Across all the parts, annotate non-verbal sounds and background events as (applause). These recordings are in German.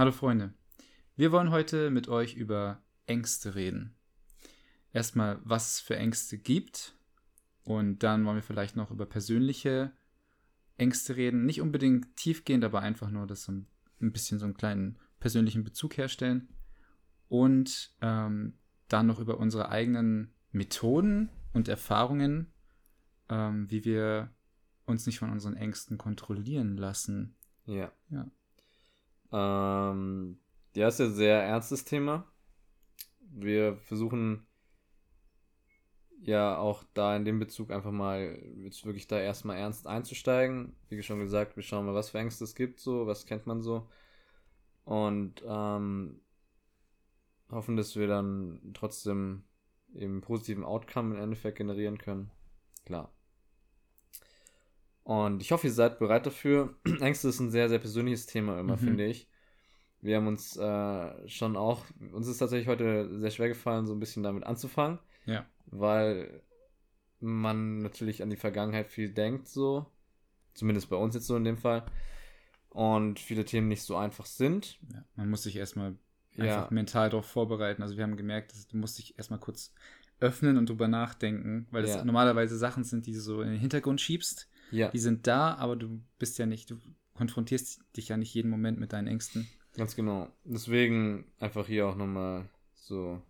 Hallo Freunde. Wir wollen heute mit euch über Ängste reden. Erstmal, was es für Ängste gibt. Und dann wollen wir vielleicht noch über persönliche Ängste reden. Nicht unbedingt tiefgehend, aber einfach nur das so ein bisschen so einen kleinen persönlichen Bezug herstellen. Und ähm, dann noch über unsere eigenen Methoden und Erfahrungen, ähm, wie wir uns nicht von unseren Ängsten kontrollieren lassen. Ja. Ja. Ähm, ja, ist ja ein sehr ernstes Thema. Wir versuchen ja auch da in dem Bezug einfach mal jetzt wirklich da erstmal ernst einzusteigen. Wie schon gesagt, wir schauen mal, was für Ängste es gibt, so, was kennt man so. Und ähm, hoffen, dass wir dann trotzdem eben positiven Outcome im Endeffekt generieren können. Klar. Und ich hoffe, ihr seid bereit dafür. (clears throat) Ängste ist ein sehr, sehr persönliches Thema immer, Mhm. finde ich. Wir haben uns äh, schon auch, uns ist tatsächlich heute sehr schwer gefallen, so ein bisschen damit anzufangen, Ja. weil man natürlich an die Vergangenheit viel denkt, so. Zumindest bei uns jetzt so in dem Fall. Und viele Themen nicht so einfach sind. ja. Man muss sich erstmal Ja. einfach mental darauf vorbereiten. Also wir haben gemerkt, dass du musst dich erstmal kurz öffnen und drüber nachdenken, weil das Ja. normalerweise Sachen sind, die du so in den Hintergrund schiebst. Ja, Die sind da, aber du bist ja nicht, du konfrontierst dich ja nicht jeden Moment mit deinen Ängsten. Ganz genau. Deswegen einfach hier auch nochmal so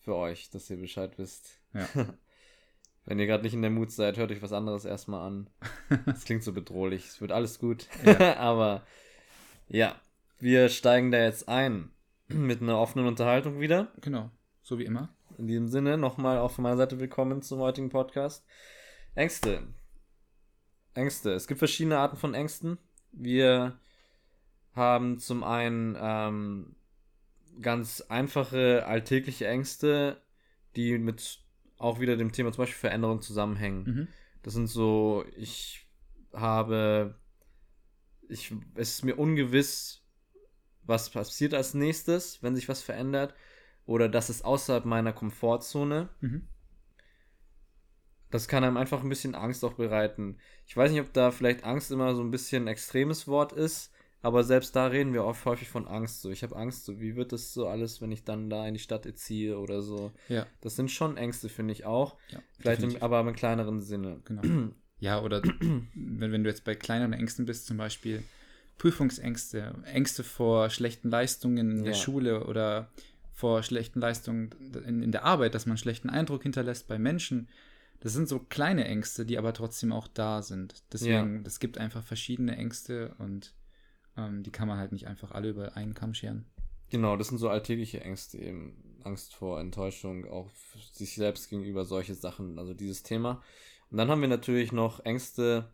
für euch, dass ihr Bescheid wisst. Ja. (laughs) Wenn ihr gerade nicht in der Mut seid, hört euch was anderes erstmal an. (laughs) Das klingt so bedrohlich. Es wird alles gut. Ja. (laughs) Aber ja, wir steigen da jetzt ein (clears throat) mit einer offenen Unterhaltung wieder. Genau, so wie immer. In diesem Sinne nochmal auch von meiner Seite willkommen zum heutigen Podcast. Ängste. Ängste. Es gibt verschiedene Arten von Ängsten. Wir haben zum einen ähm, ganz einfache alltägliche Ängste, die mit auch wieder dem Thema zum Beispiel Veränderung zusammenhängen. Mhm. Das sind so, ich habe, ich, es ist mir ungewiss, was passiert als nächstes, wenn sich was verändert, oder das ist außerhalb meiner Komfortzone. Mhm. Das kann einem einfach ein bisschen Angst auch bereiten. Ich weiß nicht, ob da vielleicht Angst immer so ein bisschen ein extremes Wort ist, aber selbst da reden wir oft häufig von Angst. So, ich habe Angst, so, wie wird das so alles, wenn ich dann da in die Stadt ziehe oder so. Ja, Das sind schon Ängste, finde ich auch. ja. Vielleicht im, aber im kleineren Sinne. Genau. Ja, oder (clears throat) wenn, wenn du jetzt bei kleineren Ängsten bist, zum Beispiel Prüfungsängste, Ängste vor schlechten Leistungen in der Ja. Schule oder vor schlechten Leistungen in, in der Arbeit, dass man schlechten Eindruck hinterlässt bei Menschen. Das sind so kleine Ängste, die aber trotzdem auch da sind. Deswegen, es gibt einfach verschiedene Ängste und ähm, die kann man halt nicht einfach alle über einen Kamm scheren. Genau, das sind so alltägliche Ängste eben. Angst vor Enttäuschung, auch sich selbst gegenüber solche Sachen, also dieses Thema. Und dann haben wir natürlich noch Ängste,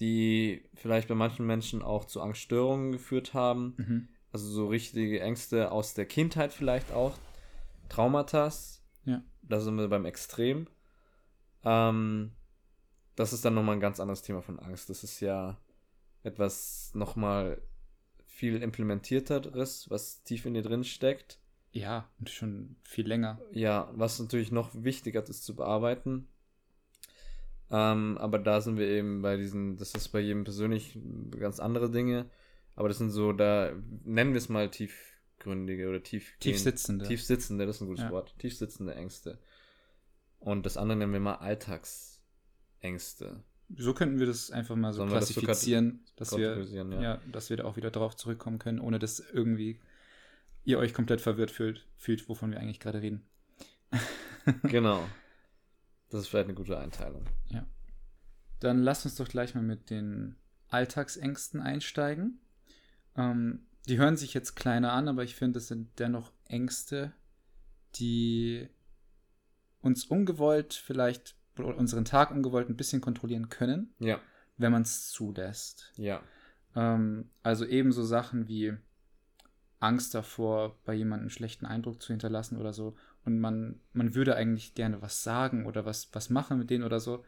die vielleicht bei manchen Menschen auch zu Angststörungen geführt haben. Mhm. Also so richtige Ängste aus der Kindheit vielleicht auch. Traumata. Ja. Da sind wir beim Extrem. Ähm, das ist dann nochmal ein ganz anderes Thema von Angst. Das ist ja etwas nochmal viel implementierteres, was tief in dir drin steckt. Ja, und schon viel länger. Ja, was natürlich noch wichtiger ist zu bearbeiten. Ähm, aber da sind wir eben bei diesen, das ist bei jedem persönlich ganz andere Dinge. Aber das sind so, da nennen wir es mal tiefgründige oder tief, Tief sitzende. tief sitzende, das ist ein gutes Ja. Wort. Tief sitzende Ängste. Und das andere nennen wir mal Alltagsängste. So könnten wir das einfach mal so Sollen wir das so klassifizieren, dass wir, ja. ja. dass wir da auch wieder drauf zurückkommen können, ohne dass irgendwie ihr euch komplett verwirrt fühlt, fühlt wovon wir eigentlich gerade reden. (laughs) genau. Das ist vielleicht eine gute Einteilung. Dann lasst uns doch gleich mal mit den Alltagsängsten einsteigen. Ähm, die hören sich jetzt kleiner an, aber ich finde, es sind dennoch Ängste, die uns ungewollt vielleicht unseren Tag ungewollt ein bisschen kontrollieren können, Ja, wenn man es zulässt. ja, Ähm, also ebenso Sachen wie Angst davor, bei jemandem einen schlechten Eindruck zu hinterlassen oder so. Und man, man würde eigentlich gerne was sagen oder was, was machen mit denen oder so.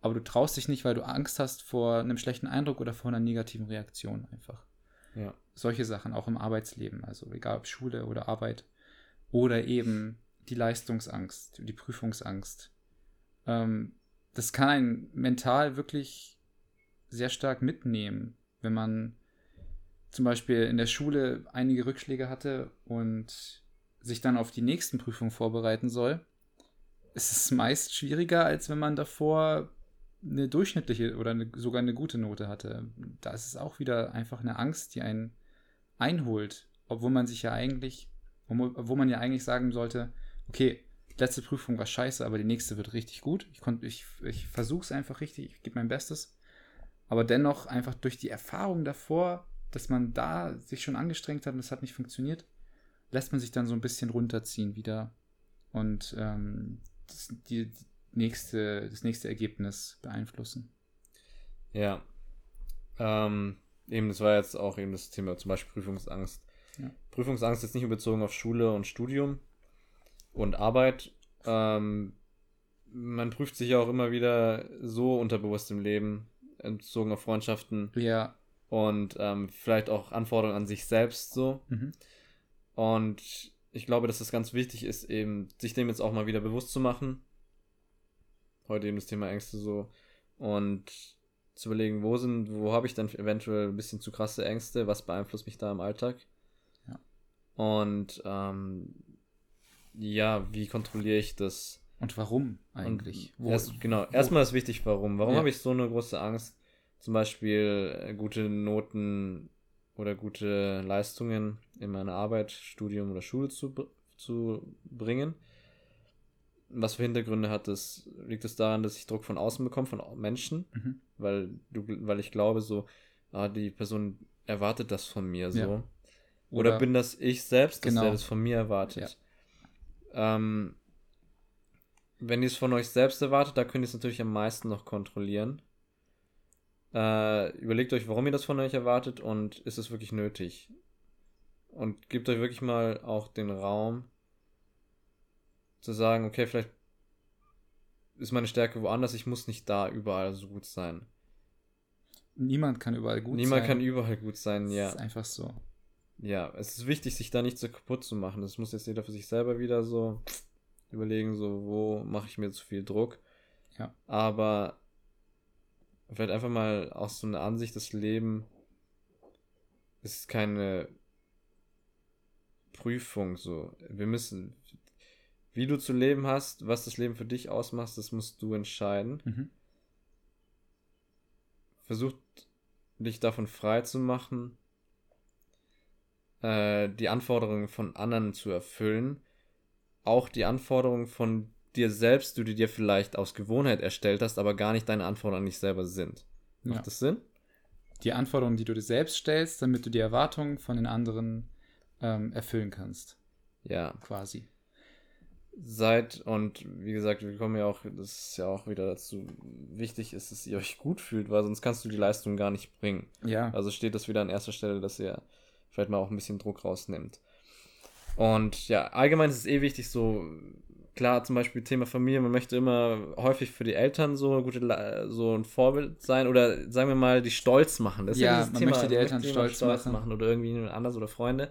Aber du traust dich nicht, weil du Angst hast vor einem schlechten Eindruck oder vor einer negativen Reaktion einfach. ja. Solche Sachen auch im Arbeitsleben, also egal ob Schule oder Arbeit. Oder eben die Leistungsangst, die Prüfungsangst. Ähm, das kann einen mental wirklich sehr stark mitnehmen, wenn man zum Beispiel in der Schule einige Rückschläge hatte und sich dann auf die nächsten Prüfungen vorbereiten soll, ist es meist schwieriger, als wenn man davor eine durchschnittliche oder eine, sogar eine gute Note hatte. Da ist es auch wieder einfach eine Angst, die einen einholt, obwohl man sich ja eigentlich, wo man ja eigentlich sagen sollte, okay, letzte Prüfung war scheiße, aber die nächste wird richtig gut. Ich, ich, ich versuche es einfach richtig, ich gebe mein Bestes. Aber dennoch einfach durch die Erfahrung davor, dass man da sich schon angestrengt hat und es hat nicht funktioniert, lässt man sich dann so ein bisschen runterziehen wieder und ähm, das, die, die nächste, das nächste Ergebnis beeinflussen. Ja. Ähm, eben, das war jetzt auch eben das Thema, zum Beispiel Prüfungsangst. Ja. Prüfungsangst ist nicht nur bezogen auf Schule und Studium und Arbeit. Ähm, man prüft sich ja auch immer wieder so unterbewusst im Leben, bezogen auf Freundschaften. Ja. Und ähm, vielleicht auch Anforderungen an sich selbst so. Mhm. Und ich glaube, dass es ganz wichtig ist, eben sich dem jetzt auch mal wieder bewusst zu machen. Heute eben das Thema Ängste so. Und zu überlegen, wo sind, wo habe ich dann eventuell ein bisschen zu krasse Ängste, was beeinflusst mich da im Alltag. Ja. Und ähm, ja, wie kontrolliere ich das? Und warum eigentlich? Wo, erst, genau, wo? erstmal ist wichtig, warum. Warum ja. habe ich so eine große Angst, zum Beispiel äh, gute Noten oder gute Leistungen in meiner Arbeit, Studium oder Schule zu, zu bringen? Was für Hintergründe hat das? Liegt es daran, dass ich Druck von außen bekomme, von Menschen? Mhm. Weil, du, weil ich glaube, so, ah, die Person erwartet das von mir so. Ja. Oder, oder, bin das ich selbst, dass genau. der das von mir erwartet? Ja. Ähm, wenn ihr es von euch selbst erwartet, da könnt ihr es natürlich am meisten noch kontrollieren. Äh, überlegt euch, warum ihr das von euch erwartet und ist es wirklich nötig. Und gebt euch wirklich mal auch den Raum zu sagen, okay, vielleicht ist meine Stärke woanders, ich muss nicht da überall so gut sein. Niemand kann überall gut Niemand sein. Niemand kann überall gut sein, ja. Das ist einfach so. Ja, es ist wichtig, sich da nicht so kaputt zu machen. Das muss jetzt jeder für sich selber wieder so überlegen, so, wo mache ich mir zu viel Druck. Ja. Aber vielleicht einfach mal aus so einer Ansicht, das Leben ist keine Prüfung so. Wir müssen, wie du zu leben hast, was das Leben für dich ausmacht, das musst du entscheiden. Mhm. Versuch dich davon frei zu machen, äh, die Anforderungen von anderen zu erfüllen. Auch die Anforderungen von dir selbst, du die dir vielleicht aus Gewohnheit erstellt hast, aber gar nicht deine Anforderungen nicht selber sind. Macht ja. das Sinn? Die Anforderungen, die du dir selbst stellst, damit du die Erwartungen von den anderen ähm, erfüllen kannst. Ja. Quasi. Seid und wie gesagt, wir kommen ja auch, das ist ja auch wieder dazu, wichtig ist, dass ihr euch gut fühlt, weil sonst kannst du die Leistung gar nicht bringen. Ja. Also steht das wieder an erster Stelle, dass ihr vielleicht mal auch ein bisschen Druck rausnimmt. Und ja, allgemein ist es eh wichtig, so klar, zum Beispiel Thema Familie, man möchte immer häufig für die Eltern so, gute, so ein Vorbild sein oder sagen wir mal, die stolz machen. Das ja, ja man Thema, möchte die Eltern stolz, stolz, machen. machen. oder irgendwie anders oder Freunde.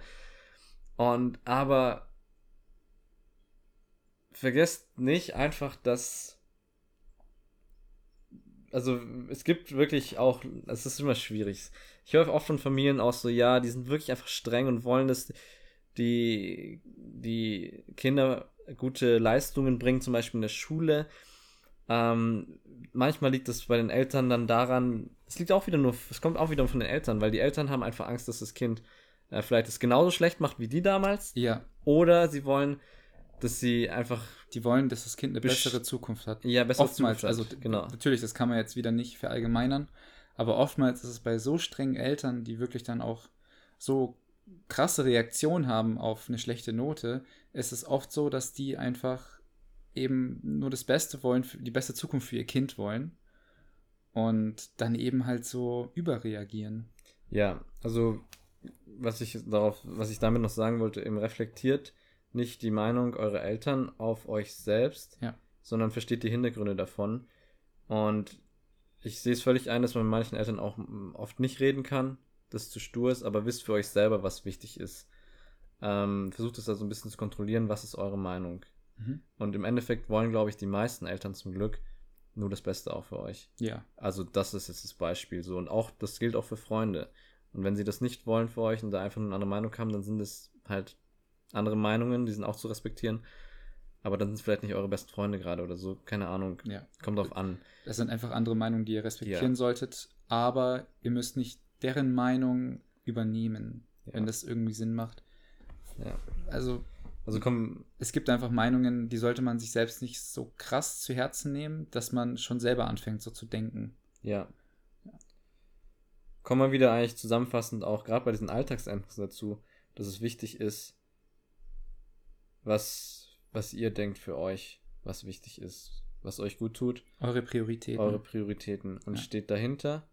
Und aber vergesst nicht einfach, dass also es gibt wirklich auch, es ist immer schwierig. Ich höre oft von Familien auch so, ja, die sind wirklich einfach streng und wollen, dass die, die Kinder gute Leistungen bringen, zum Beispiel in der Schule. Ähm, manchmal liegt es bei den Eltern dann daran, es liegt auch wieder nur, es kommt auch wieder von den Eltern, weil die Eltern haben einfach Angst, dass das Kind äh, vielleicht es genauso schlecht macht wie die damals. Ja. Oder sie wollen, dass sie einfach. Die wollen, dass das Kind eine bessere Zukunft hat. Ja, bessere oftmals, Zukunft. Also genau. Natürlich, das kann man jetzt wieder nicht verallgemeinern, aber oftmals ist es bei so strengen Eltern, die wirklich dann auch so krasse Reaktion haben auf eine schlechte Note, ist es oft so, dass die einfach eben nur das Beste wollen, die beste Zukunft für ihr Kind wollen und dann eben halt so überreagieren. Ja, also was ich darauf, was ich damit noch sagen wollte, eben reflektiert nicht die Meinung eurer Eltern auf euch selbst, ja. sondern versteht die Hintergründe davon. Und ich sehe es völlig ein, dass man mit manchen Eltern auch oft nicht reden kann, das zu stur ist, aber wisst für euch selber, was wichtig ist. Ähm, versucht es also ein bisschen zu kontrollieren, was ist eure Meinung. Mhm. Und im Endeffekt wollen, glaube ich, die meisten Eltern zum Glück nur das Beste auch für euch. Ja. Also das ist jetzt das Beispiel so. Und auch, das gilt auch für Freunde. Und wenn sie das nicht wollen für euch und da einfach nur eine andere Meinung haben, dann sind es halt andere Meinungen, die sind auch zu respektieren. Aber dann sind es vielleicht nicht eure besten Freunde gerade oder so. Keine Ahnung. Ja. Kommt drauf an. Das sind einfach andere Meinungen, die ihr respektieren Ja. solltet, aber ihr müsst nicht deren Meinung übernehmen, Ja. wenn das irgendwie Sinn macht. Ja. Also Also komm, es gibt einfach Meinungen, die sollte man sich selbst nicht so krass zu Herzen nehmen, dass man schon selber anfängt, so zu denken. ja. Kommen wir wieder eigentlich zusammenfassend auch gerade bei diesen Alltagsängsten dazu, dass es wichtig ist, was, was ihr denkt für euch, was wichtig ist, was euch gut tut. Eure Prioritäten. eure Prioritäten und Ja. steht dahinter.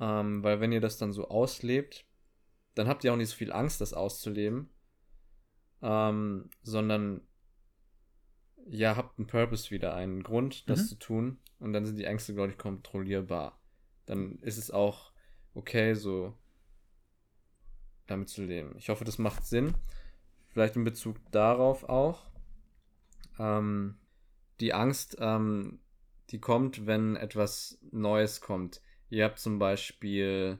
Ähm, weil wenn ihr das dann so auslebt, dann habt ihr auch nicht so viel Angst, das auszuleben, ähm, sondern ja, habt einen Purpose wieder, einen Grund, das Mhm. zu tun und dann sind die Ängste, glaube ich, kontrollierbar. Dann ist es auch okay, so damit zu leben. Ich hoffe, das macht Sinn. Vielleicht in Bezug darauf auch. Ähm, die Angst, ähm, die kommt, wenn etwas Neues kommt. Ihr habt zum Beispiel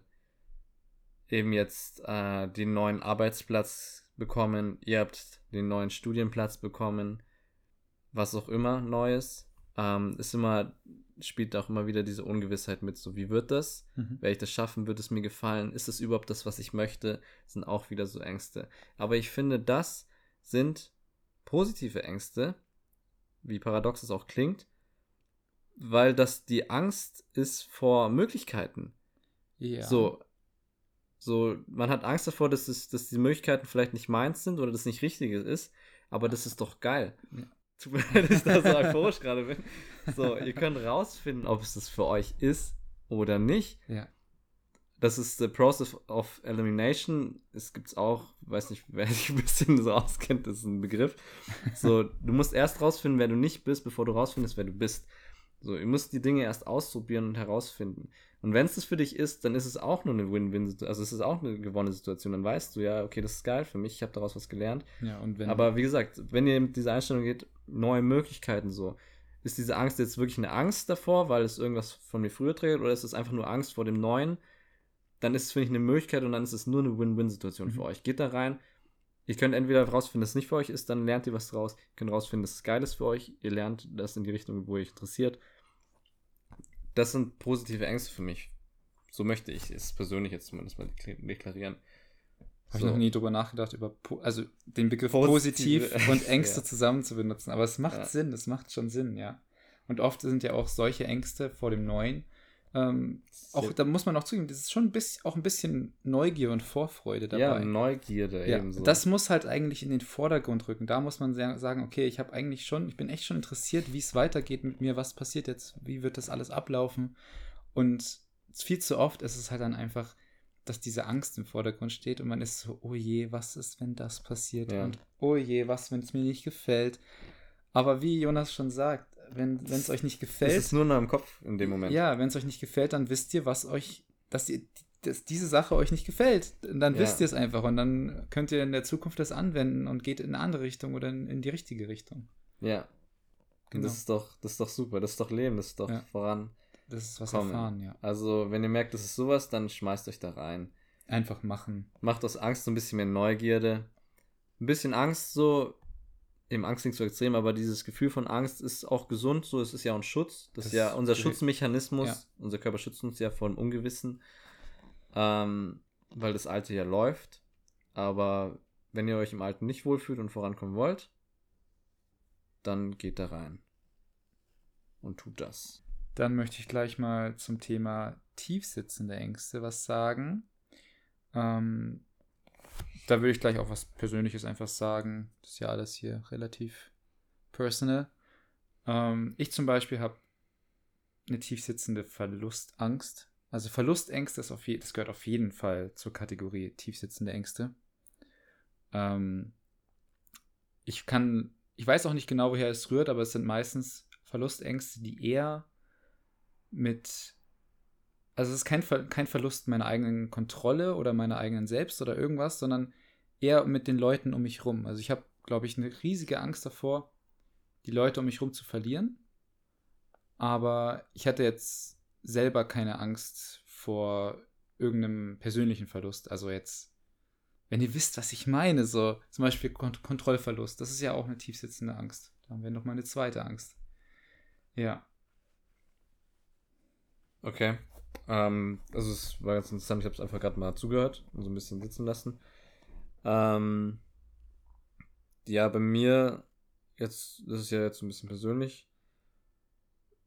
eben jetzt äh, den neuen Arbeitsplatz bekommen, ihr habt den neuen Studienplatz bekommen, was auch immer Neues. Ähm, ist immer, spielt auch immer wieder diese Ungewissheit mit, so wie wird das? Mhm. Werde ich das schaffen? Wird es mir gefallen? Ist es überhaupt das, was ich möchte? Sind auch wieder so Ängste. Aber ich finde, das sind positive Ängste, wie paradox es auch klingt, weil das die Angst ist vor Möglichkeiten. Ja. So, so, man hat Angst davor, dass, es, dass die Möglichkeiten vielleicht nicht meins sind oder das nicht Richtiges ist, aber das ist doch geil. Ja. Tut mir leid, dass ich da so euphorisch gerade bin. So, ihr könnt rausfinden, ob es das für euch ist oder nicht. Ja. Das ist the process of elimination. Es gibt's auch, weiß nicht, wer sich ein bisschen so auskennt, das ist ein Begriff. So, du musst erst rausfinden, wer du nicht bist, bevor du rausfindest, wer du bist. So, ihr müsst die Dinge erst ausprobieren und herausfinden. Und wenn es das für dich ist, dann ist es auch nur eine Win-Win-Situation. Also es ist auch eine gewonnene Situation. Dann weißt du ja, okay, das ist geil für mich, ich habe daraus was gelernt. ja, und wenn. Aber wie gesagt, wenn ihr mit dieser Einstellung geht, neue Möglichkeiten so. Ist diese Angst jetzt wirklich eine Angst davor, weil es irgendwas von mir früher trägt, oder ist es einfach nur Angst vor dem Neuen? Dann ist es, finde ich, eine Möglichkeit und dann ist es nur eine Win-Win-Situation Mhm. für euch. Geht da rein. Ihr könnt entweder rausfinden, dass es nicht für euch ist, dann lernt ihr was draus. Ihr könnt rausfinden, dass es geil ist für euch. Ihr lernt das in die Richtung, wo ihr euch interessiert. Das sind positive Ängste für mich. So möchte ich es persönlich jetzt zumindest mal dekla- deklarieren. Habe So. ich noch nie drüber nachgedacht, über also den Begriff Positive positiv und Ängste (laughs) Ja. zusammen zu benutzen. Aber es macht Ja. Sinn, es macht schon Sinn, ja. Und oft sind ja auch solche Ängste vor dem Neuen. Ähm, auch da muss man auch zugeben, das ist schon ein bisschen, auch ein bisschen Neugier und Vorfreude dabei. Ja, Neugierde Ja, ebenso. das muss halt eigentlich in den Vordergrund rücken. Da muss man sa- sagen, okay, ich habe eigentlich schon, ich bin echt schon interessiert, wie es weitergeht mit mir, was passiert jetzt, wie wird das alles ablaufen. Und viel zu oft ist es halt dann einfach, dass diese Angst im Vordergrund steht und man ist so, oh je, was ist, wenn das passiert? Ja. Und oh je, was, wenn es mir nicht gefällt? Aber wie Jonas schon sagt, wenn es euch nicht gefällt, ist nur noch im Kopf in dem Moment. ja, wenn es euch nicht gefällt, dann wisst ihr, was euch, dass, ihr, dass diese Sache euch nicht gefällt. Und Dann Ja. wisst ihr es einfach und dann könnt ihr in der Zukunft das anwenden und geht in eine andere Richtung oder in, in die richtige Richtung. Ja. Und Genau. Das ist doch, das ist doch super, das ist doch Leben, das ist doch Ja. voran. Das ist was Kommen. erfahren, ja. Also, wenn ihr merkt, das ist sowas, dann schmeißt euch da rein. Einfach machen. Macht aus Angst so ein bisschen mehr Neugierde. Ein bisschen Angst, so, eben Angst klingt so extrem, aber dieses Gefühl von Angst ist auch gesund, so, es ist ja ein Schutz. Das, ist Das ja unser Schutzmechanismus. Ja. Unser Körper schützt uns ja vor dem Ungewissen. Ähm, weil das Alte ja läuft. Aber wenn ihr euch im Alten nicht wohlfühlt und vorankommen wollt, dann geht da rein. Und tut das. Dann möchte ich gleich mal zum Thema tiefsitzende Ängste was sagen. Ähm, da würde ich gleich auch was Persönliches einfach sagen. Das ist ja alles hier relativ personal. Ähm, ich zum Beispiel habe eine tiefsitzende Verlustangst. Also Verlustängste ist auf je das gehört auf jeden Fall zur Kategorie tiefsitzende Ängste. Ähm, ich kann, ich weiß auch nicht genau, woher es rührt, aber es sind meistens Verlustängste, die eher mit, also es ist kein, Ver kein Verlust meiner eigenen Kontrolle oder meiner eigenen Selbst oder irgendwas, sondern eher mit den Leuten um mich rum. Also ich habe, glaube ich, eine riesige Angst davor, die Leute um mich rum zu verlieren. Aber ich hatte jetzt selber keine Angst vor irgendeinem persönlichen Verlust. Also jetzt, wenn ihr wisst, was ich meine, so zum Beispiel Kont Kontrollverlust, das ist ja auch eine tiefsitzende Angst. Da haben wir nochmal eine zweite Angst. Ja. Okay. Ähm, also es war ganz interessant, ich habe es einfach gerade mal zugehört und so ein bisschen sitzen lassen. Ähm, ja, bei mir, jetzt, das ist ja jetzt ein bisschen persönlich,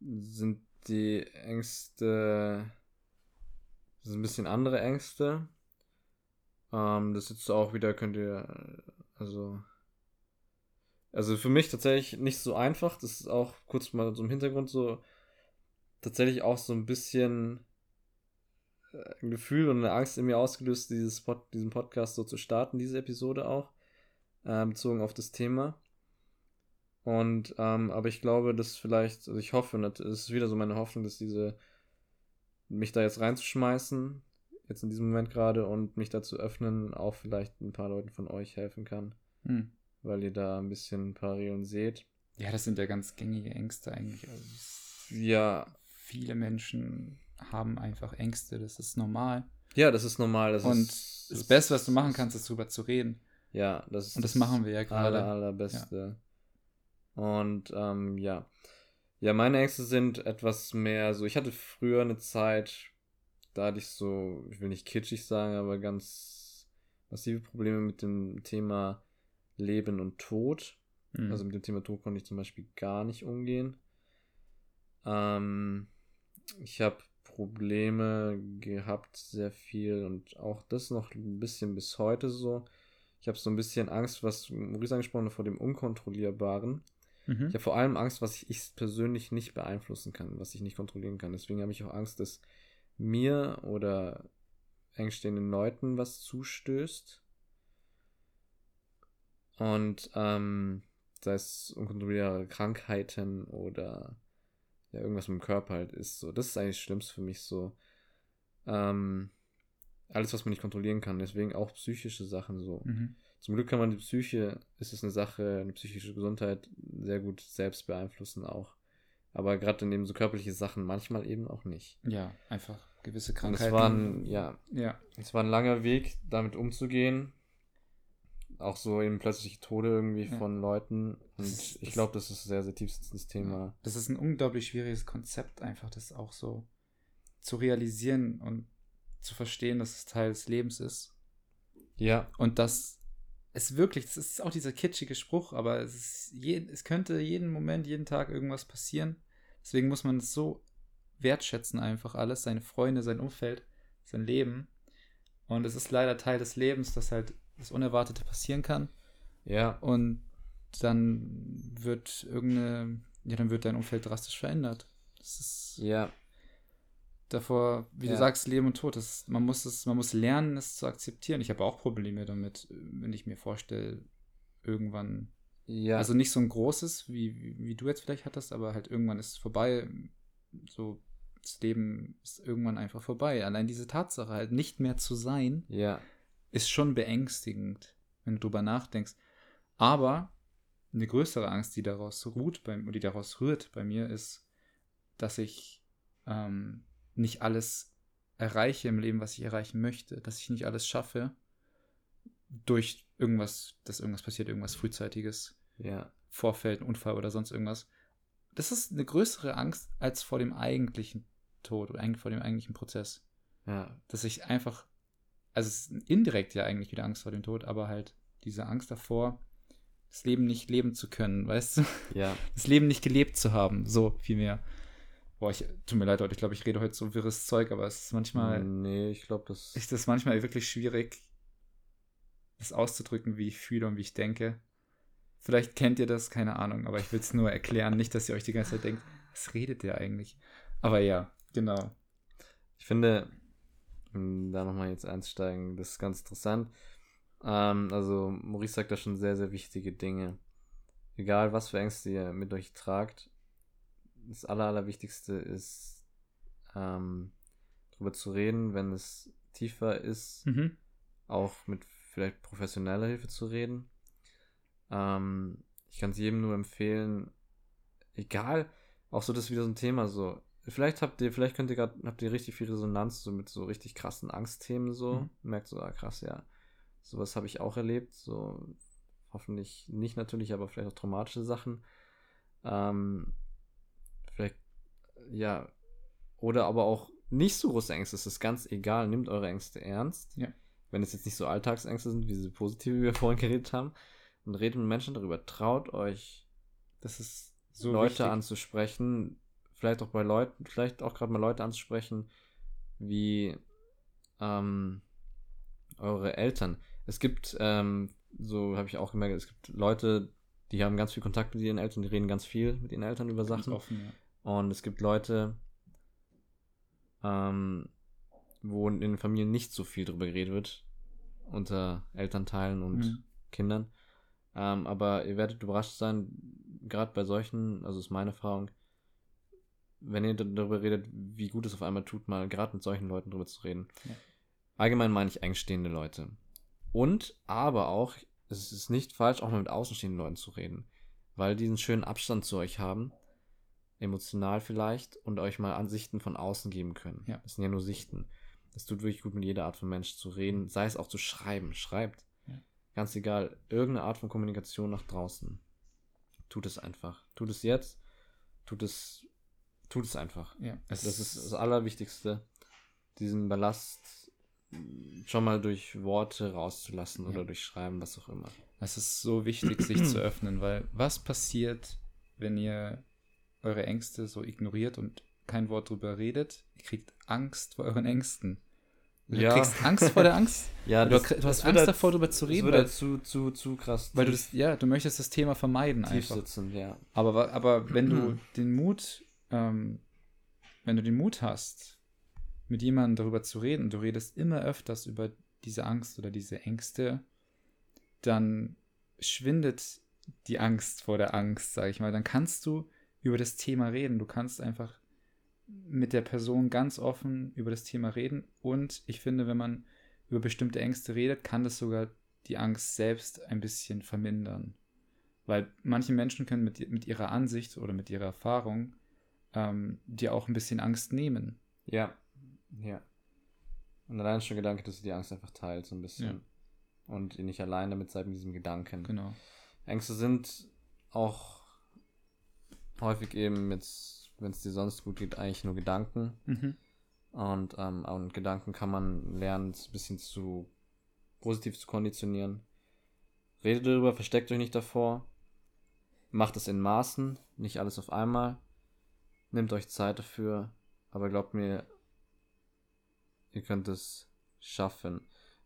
sind die Ängste, das sind ein bisschen andere Ängste. Ähm, das jetzt auch wieder, könnt ihr, also, also für mich tatsächlich nicht so einfach. Das ist auch kurz mal so im Hintergrund so, tatsächlich auch so ein bisschen ein Gefühl und eine Angst in mir ausgelöst, dieses Pod, diesen Podcast so zu starten, diese Episode auch, äh, bezogen auf das Thema. Und, ähm, aber ich glaube, dass vielleicht, also ich hoffe, und das ist wieder so meine Hoffnung, dass diese, mich da jetzt reinzuschmeißen, jetzt in diesem Moment gerade und mich dazu öffnen, auch vielleicht ein paar Leuten von euch helfen kann. Hm. Weil ihr da ein bisschen Parallelen seht. Ja, das sind ja ganz gängige Ängste eigentlich. Also ja. Viele Menschen haben einfach Ängste, das ist normal. Ja, das ist normal. Das und ist, das, das Beste, was du machen kannst, ist drüber zu reden. Ja, das ist Und das machen wir ja gerade. Aller, allerbeste. Ja. Und ähm, ja. Ja, meine Ängste sind etwas mehr so. Ich hatte früher eine Zeit, da hatte ich so, ich will nicht kitschig sagen, aber ganz massive Probleme mit dem Thema Leben und Tod. Mhm. Also mit dem Thema Tod konnte ich zum Beispiel gar nicht umgehen. Ähm, ich habe Probleme gehabt, sehr viel und auch das noch ein bisschen bis heute so. Ich habe so ein bisschen Angst, was Maurice angesprochen hat, vor dem Unkontrollierbaren. Mhm. Ich habe vor allem Angst, was ich, ich persönlich nicht beeinflussen kann, was ich nicht kontrollieren kann. Deswegen habe ich auch Angst, dass mir oder engstehenden Leuten was zustößt. Und ähm, sei es unkontrollierbare Krankheiten oder ja, irgendwas mit dem Körper halt ist. So, das ist eigentlich das Schlimmste für mich so. Ähm, alles, was man nicht kontrollieren kann. Deswegen auch psychische Sachen so. Mhm. Zum Glück kann man die Psyche, ist es eine Sache, eine psychische Gesundheit sehr gut selbst beeinflussen auch. Aber gerade in eben so körperliche Sachen manchmal eben auch nicht. Ja, einfach gewisse Krankheiten. Und es war ein, ja, ja. Es war ein langer Weg, damit umzugehen. Auch so eben plötzliche Tode irgendwie ja. von Leuten. Und ist, ich glaube, das ist ein sehr, sehr tiefsitzendes Thema. Das ist ein unglaublich schwieriges Konzept, einfach das auch so zu realisieren und zu verstehen, dass es Teil des Lebens ist. Ja. Und dass es wirklich, das ist auch dieser kitschige Spruch, aber es, ist je, es könnte jeden Moment, jeden Tag irgendwas passieren. Deswegen muss man es so wertschätzen, einfach alles, seine Freunde, sein Umfeld, sein Leben. Und es ist leider Teil des Lebens, dass halt das Unerwartete passieren kann. Ja. Und dann wird irgendeine, ja, dann wird dein Umfeld drastisch verändert. Das ist. Ja davor, wie ja. du sagst, Leben und Tod. Das, man, muss es, man muss lernen, es zu akzeptieren. Ich habe auch Probleme damit, wenn ich mir vorstelle, irgendwann. Ja. Also nicht so ein großes, wie, wie, wie, du jetzt vielleicht hattest, aber halt irgendwann ist es vorbei. So, das Leben ist irgendwann einfach vorbei. Allein diese Tatsache, halt nicht mehr zu sein, ja. Ist schon beängstigend, wenn du drüber nachdenkst. Aber eine größere Angst, die daraus ruht, bei, die daraus rührt bei mir, ist, dass ich ähm, nicht alles erreiche im Leben, was ich erreichen möchte, dass ich nicht alles schaffe durch irgendwas, dass irgendwas passiert, irgendwas frühzeitiges, ja. Vorfällt, Unfall oder sonst irgendwas. Das ist eine größere Angst als vor dem eigentlichen Tod oder vor dem eigentlichen Prozess. Ja. Dass ich einfach, also es ist indirekt ja eigentlich wieder Angst vor dem Tod, aber halt diese Angst davor, das Leben nicht leben zu können, weißt du? Ja. (laughs) Das Leben nicht gelebt zu haben, so viel mehr. Boah, ich, tut mir leid, Leute, ich glaube, ich rede heute so wirres Zeug, aber es ist manchmal. Nee, ich glaube, das. Ist das manchmal wirklich schwierig, das auszudrücken, wie ich fühle und wie ich denke. Vielleicht kennt ihr das, keine Ahnung, aber ich will es nur erklären, nicht, dass ihr euch die ganze Zeit denkt, was redet der eigentlich? Aber ja, genau. Ich finde, da nochmal jetzt einzusteigen, das ist ganz interessant. Ähm, also, Maurice sagt da schon sehr, sehr wichtige Dinge. Egal, was für Ängste ihr mit euch tragt, das Aller, Allerwichtigste ist, ähm, darüber zu reden, wenn es tiefer ist, mhm. auch mit vielleicht professioneller Hilfe zu reden. Ähm, ich kann es jedem nur empfehlen, egal, auch so das ist wieder so ein Thema, so, vielleicht habt ihr, vielleicht könnt ihr gerade, habt ihr richtig viel Resonanz so mit so richtig krassen Angstthemen so. Mhm. Merkt so, ah, krass, ja. Sowas habe ich auch erlebt. So, hoffentlich nicht natürlich, aber vielleicht auch traumatische Sachen. Ähm, vielleicht, ja. Oder aber auch nicht so große Ängste. Es ist ganz egal. Nehmt eure Ängste ernst. Ja. Wenn es jetzt nicht so Alltagsängste sind, wie diese positive, wie wir vorhin geredet haben. Und redet mit Menschen darüber. Traut euch, Das ist so Leute wichtig. anzusprechen. Vielleicht auch bei Leuten, vielleicht auch gerade mal Leute anzusprechen, wie ähm, eure Eltern. Es gibt, ähm, so habe ich auch gemerkt, es gibt Leute, die haben ganz viel Kontakt mit ihren Eltern, die reden ganz viel mit ihren Eltern über Sachen. offen, ja. Und es gibt Leute, ähm, wo in den Familien nicht so viel drüber geredet wird, unter Elternteilen und Mhm. Kindern. Ähm, aber ihr werdet überrascht sein, gerade bei solchen, also ist meine Erfahrung, wenn ihr darüber redet, wie gut es auf einmal tut, mal gerade mit solchen Leuten drüber zu reden. Ja. Allgemein meine ich engstehende Leute. Und aber auch, es ist nicht falsch, auch mal mit außenstehenden Leuten zu reden, weil die einen schönen Abstand zu euch haben, emotional vielleicht, und euch mal Ansichten von außen geben können. Ja. Das sind ja nur Sichten. Es tut wirklich gut, mit jeder Art von Mensch zu reden, sei es auch zu schreiben. Schreibt. Ja. Ganz egal, irgendeine Art von Kommunikation nach draußen. Tut es einfach. Tut es jetzt. Tut es, tut es einfach. ja. Es Das ist das Allerwichtigste, diesen Ballast mh, schon mal durch Worte rauszulassen Ja. oder durch Schreiben, was auch immer. Es ist so wichtig, sich zu (clears throat) öffnen, weil was passiert, wenn ihr eure Ängste so ignoriert und kein Wort drüber redet? Ihr kriegt Angst vor euren Ängsten. Du Ja. kriegst Angst vor der Angst. (laughs) Ja, du, du hast Angst davor, drüber zu reden, Das weil, zu, zu, zu krass. weil du das, ja, du möchtest das Thema vermeiden tief einfach. sitzen, ja. Aber, aber wenn du (clears throat) den Mut, ähm, wenn du den Mut hast, mit jemandem darüber zu reden, du redest immer öfters über diese Angst oder diese Ängste, dann schwindet die Angst vor der Angst, sage ich mal. Dann kannst du über das Thema reden. Du kannst einfach mit der Person ganz offen über das Thema reden. Und ich finde, wenn man über bestimmte Ängste redet, kann das sogar die Angst selbst ein bisschen vermindern. Weil manche Menschen können mit, mit ihrer Ansicht oder mit ihrer Erfahrung ähm, dir auch ein bisschen Angst nehmen. Ja. Ja. Und allein schon Gedanke, dass du die Angst einfach teilst, so ein bisschen. Und ihr nicht allein damit seid mit diesem Gedanken. Genau. Ängste sind auch häufig eben mit, wenn es dir sonst gut geht, eigentlich nur Gedanken. Mhm. Und, ähm, und Gedanken kann man lernen, ein bisschen zu positiv zu konditionieren. Redet darüber, versteckt euch nicht davor. Macht es in Maßen, nicht alles auf einmal. Nehmt euch Zeit dafür. Aber glaubt mir, ihr könnt es schaffen.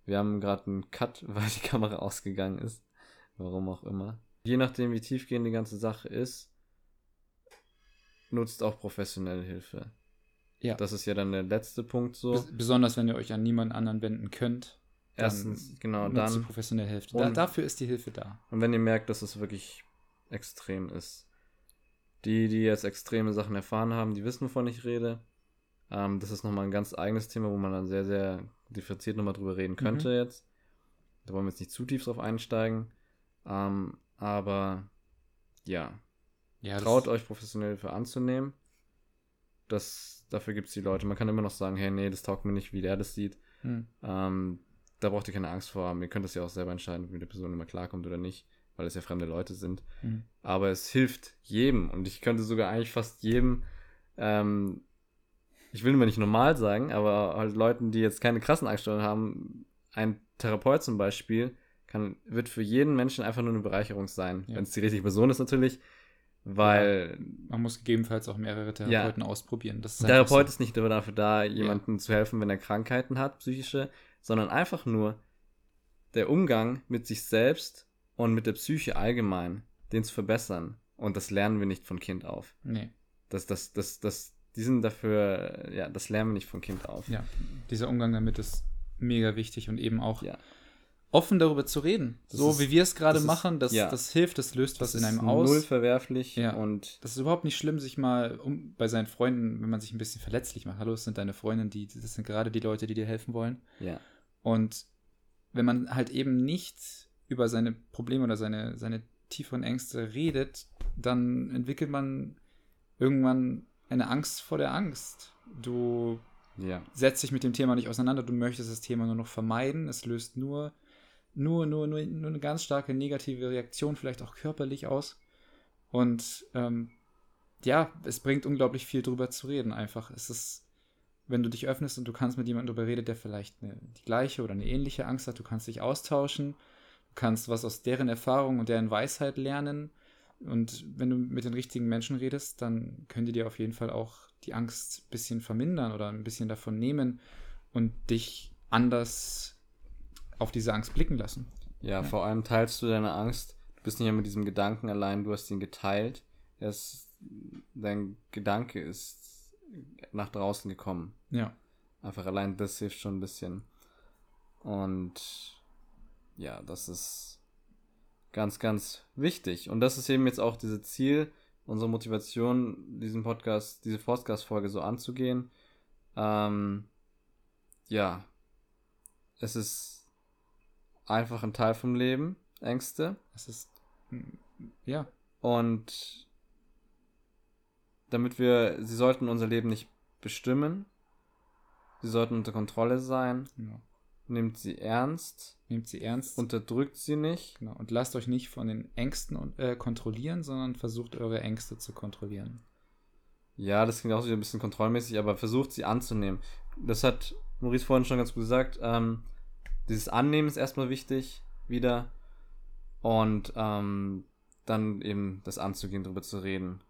Wir haben gerade einen Cut, (laughs) weil die Kamera ausgegangen ist. Warum auch immer. Je nachdem, wie tiefgehend die ganze Sache ist, nutzt auch professionelle Hilfe. Ja. Das ist ja dann der letzte Punkt so. Bes besonders wenn ihr euch an niemanden anderen wenden könnt. dann Erstens, genau, nutzt die dann. professionelle Hilfe. Da, dafür ist die Hilfe da. Und wenn ihr merkt, dass es wirklich extrem ist. Die, die jetzt extreme Sachen erfahren haben, die wissen, wovon ich rede. Ähm, das ist nochmal ein ganz eigenes Thema, wo man dann sehr, sehr differenziert nochmal drüber reden könnte jetzt. Da wollen wir jetzt nicht zu tief drauf einsteigen. Ähm, aber ja, Ja, das- traut euch professionelle Hilfe anzunehmen. Das, dafür gibt es die Leute. Man kann immer noch sagen, hey, nee, das taugt mir nicht, wie der das sieht. Hm. Ähm, da braucht ihr keine Angst vor haben. Ihr könnt es ja auch selber entscheiden, ob mit der Person immer klarkommt oder nicht, weil es ja fremde Leute sind. Hm. Aber es hilft jedem und ich könnte sogar eigentlich fast jedem, ähm, ich will immer nicht normal sagen, aber halt Leuten, die jetzt keine krassen Angststörungen haben, ein Therapeut zum Beispiel, kann, wird für jeden Menschen einfach nur eine Bereicherung sein. Ja. Wenn es die richtige Person ist natürlich, weil Man muss gegebenenfalls auch mehrere Therapeuten ausprobieren. Das ist Therapeut so. ist nicht nur dafür da, jemandem zu helfen, wenn er Krankheiten hat, psychische, sondern einfach nur der Umgang mit sich selbst und mit der Psyche allgemein, den zu verbessern. Und das lernen wir nicht von Kind auf. Nee, Das, das, das, das, die sind dafür, ja, das lernen wir nicht von Kind auf. ja. Dieser Umgang damit ist mega wichtig und eben auch Ja. offen darüber zu reden. Das so ist- wie wir es gerade machen, das, ja. das hilft, das löst was Das in einem ist aus. null verwerflich Ja. und Das ist überhaupt nicht schlimm, sich mal um, bei seinen Freunden, wenn man sich ein bisschen verletzlich macht. Hallo, es sind deine Freunde, die, das sind gerade die Leute, die dir helfen wollen. ja. Und wenn man halt eben nicht über seine Probleme oder seine, seine tieferen Ängste redet, dann entwickelt man irgendwann eine Angst vor der Angst. Du Ja. setzt dich mit dem Thema nicht auseinander, du möchtest das Thema nur noch vermeiden. Es löst nur, nur, nur, nur, nur eine ganz starke negative Reaktion, vielleicht auch körperlich aus. Und ähm, ja, es bringt unglaublich viel drüber zu reden. Einfach, es ist, wenn du dich öffnest und du kannst mit jemandem drüber reden, der vielleicht eine, die gleiche oder eine ähnliche Angst hat, du kannst dich austauschen, kannst was aus deren Erfahrung und deren Weisheit lernen. Und wenn du mit den richtigen Menschen redest, dann können die dir auf jeden Fall auch die Angst ein bisschen vermindern oder ein bisschen davon nehmen und dich anders auf diese Angst blicken lassen. Ja, vor allem teilst du deine Angst. Du bist nicht mehr mit diesem Gedanken allein, du hast ihn geteilt. Ist, dein Gedanke ist nach draußen gekommen. Ja, Einfach allein das hilft schon ein bisschen. Und ja, das ist ganz, ganz wichtig. Und das ist eben jetzt auch dieses Ziel, unsere Motivation, diesen Podcast, diese Podcast-Folge so anzugehen. Ähm, ja, es ist einfach ein Teil vom Leben, Ängste. es ist, mm, ja, Und damit wir, sie sollten unser Leben nicht bestimmen. Sie sollten unter Kontrolle sein. genau. Nimmt sie ernst. Nehmt sie ernst. Unterdrückt sie nicht. Genau. Und lasst euch nicht von den Ängsten äh, kontrollieren, sondern versucht eure Ängste zu kontrollieren. Ja, das klingt auch wieder ein bisschen kontrollmäßig, aber versucht sie anzunehmen. Das hat Maurice vorhin schon ganz gut gesagt. Ähm, dieses Annehmen ist erstmal wichtig, wieder. Und ähm, dann eben das anzugehen, darüber zu reden.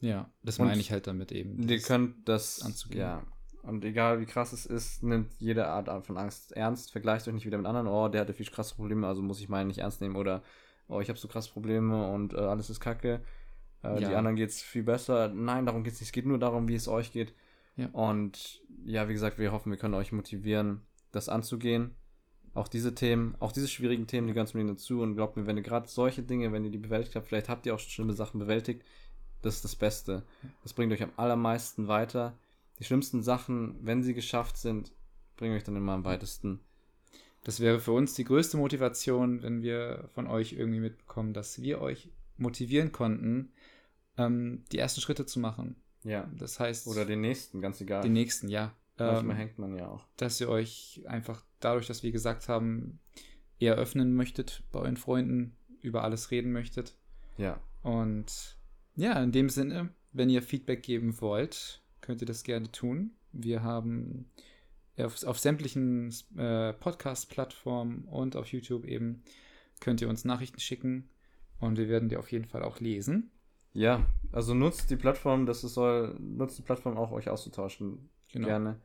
Ja, das Und meine ich halt damit eben. Ihr könnt das anzugehen. Ja. Und egal wie krass es ist, nimmt jede Art von Angst ernst. Vergleicht euch nicht wieder mit anderen. Oh, der hatte viel krasse Probleme, also muss ich meinen nicht ernst nehmen. Oder oh, ich habe so krasse Probleme und äh, alles ist kacke. Äh, Ja. Die anderen geht's viel besser. Nein, darum geht's nicht. Es geht nur darum, wie es euch geht. Ja. Und ja, wie gesagt, wir hoffen, wir können euch motivieren, das anzugehen. Auch diese Themen, auch diese schwierigen Themen, die gehören zum Leben dazu. Und glaubt mir, wenn ihr gerade solche Dinge, wenn ihr die bewältigt habt, vielleicht habt ihr auch schon schlimme Sachen bewältigt, das ist das Beste. Das bringt euch am allermeisten weiter. Die schlimmsten Sachen, wenn sie geschafft sind, bringen euch dann immer am weitesten. Das wäre für uns die größte Motivation, wenn wir von euch irgendwie mitbekommen, dass wir euch motivieren konnten, ähm, die ersten Schritte zu machen. Ja. Das heißt, Oder den nächsten, ganz egal. den nächsten, ja. Manchmal Ähm, hängt man ja auch. dass ihr euch einfach dadurch, dass wir gesagt haben, eher öffnen möchtet bei euren Freunden, über alles reden möchtet. Ja. Und ja, in dem Sinne, wenn ihr Feedback geben wollt, könnt ihr das gerne tun. Wir haben auf, auf sämtlichen äh, Podcast-Plattformen und auf YouTube eben, könnt ihr uns Nachrichten schicken und wir werden die auf jeden Fall auch lesen. Ja, also nutzt die Plattform, das ist soll, nutzt die Plattform auch, euch auszutauschen. Genau. Gerne.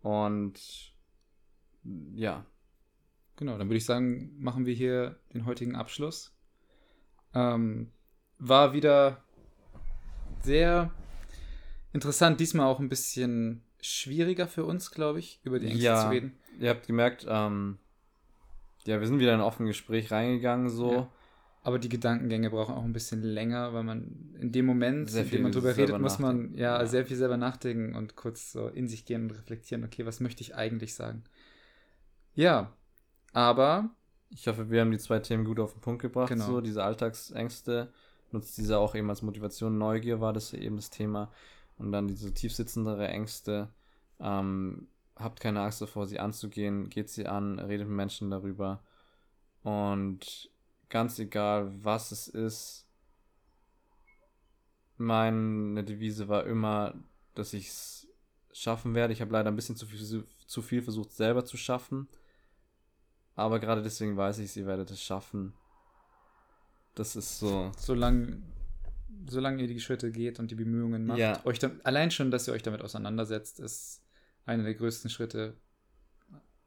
Und ja. Genau, dann würde ich sagen, machen wir hier den heutigen Abschluss. Ähm, war wieder sehr interessant, diesmal auch ein bisschen schwieriger für uns, glaube ich, über die Ängste Ja. zu reden. Ihr habt gemerkt, ähm, ja, wir sind wieder in ein offenes Gespräch reingegangen, so. Ja. Aber die Gedankengänge brauchen auch ein bisschen länger, weil man in dem Moment, Sehr in dem man drüber redet, muss man ja, Ja. sehr viel selber nachdenken und kurz so in sich gehen und reflektieren, okay, was möchte ich eigentlich sagen? Ja, aber Ich hoffe, wir haben die zwei Themen gut auf den Punkt gebracht. Genau. So, diese Alltagsängste. Nutzt diese auch eben als Motivation. Neugier war das eben das Thema. Und dann diese tiefsitzendere Ängste. Ähm, habt keine Angst davor, sie anzugehen. Geht sie an, redet mit Menschen darüber. Und ganz egal, was es ist, meine Devise war immer, dass ich es schaffen werde. Ich habe leider ein bisschen zu viel, zu viel versucht, selber zu schaffen. Aber gerade deswegen weiß ich, ihr werdet es schaffen. Das ist so. solange solange ihr die Schritte geht und die Bemühungen macht, Ja. euch da, allein schon, dass ihr euch damit auseinandersetzt, ist einer der größten Schritte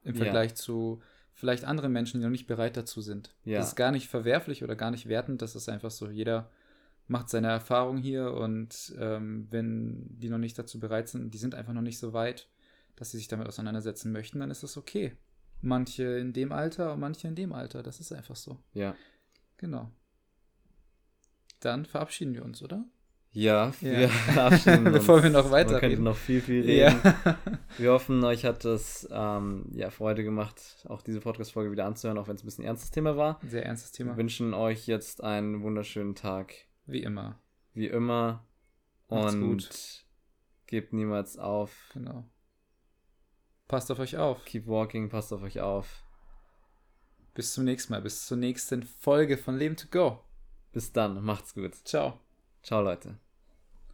im Ja. Vergleich zu vielleicht anderen Menschen, die noch nicht bereit dazu sind. Ja. Das ist gar nicht verwerflich oder gar nicht wertend, das ist einfach so, jeder macht seine Erfahrung hier und ähm, wenn die noch nicht dazu bereit sind, die sind einfach noch nicht so weit, dass sie sich damit auseinandersetzen möchten, dann ist das okay. Manche in dem Alter und manche in dem Alter, das ist einfach so. Ja. Genau. Dann verabschieden wir uns, oder? Ja, Ja. wir verabschieden (laughs) uns. Bevor wir noch Man weiter könnte reden. noch viel, viel reden. Ja. (laughs) Wir hoffen, euch hat es ähm, ja, Freude gemacht, auch diese Podcast-Folge wieder anzuhören, auch wenn es ein bisschen ernstes Thema war. Sehr ernstes Thema. Wir wünschen euch jetzt einen wunderschönen Tag. Wie immer. Wie immer, Macht's und gut. gebt niemals auf. Genau. Passt auf euch auf. Keep walking, passt auf euch auf. Bis zum nächsten Mal. Bis zur nächsten Folge von Leben to Go. Bis dann, macht's gut. Ciao. Ciao, Leute.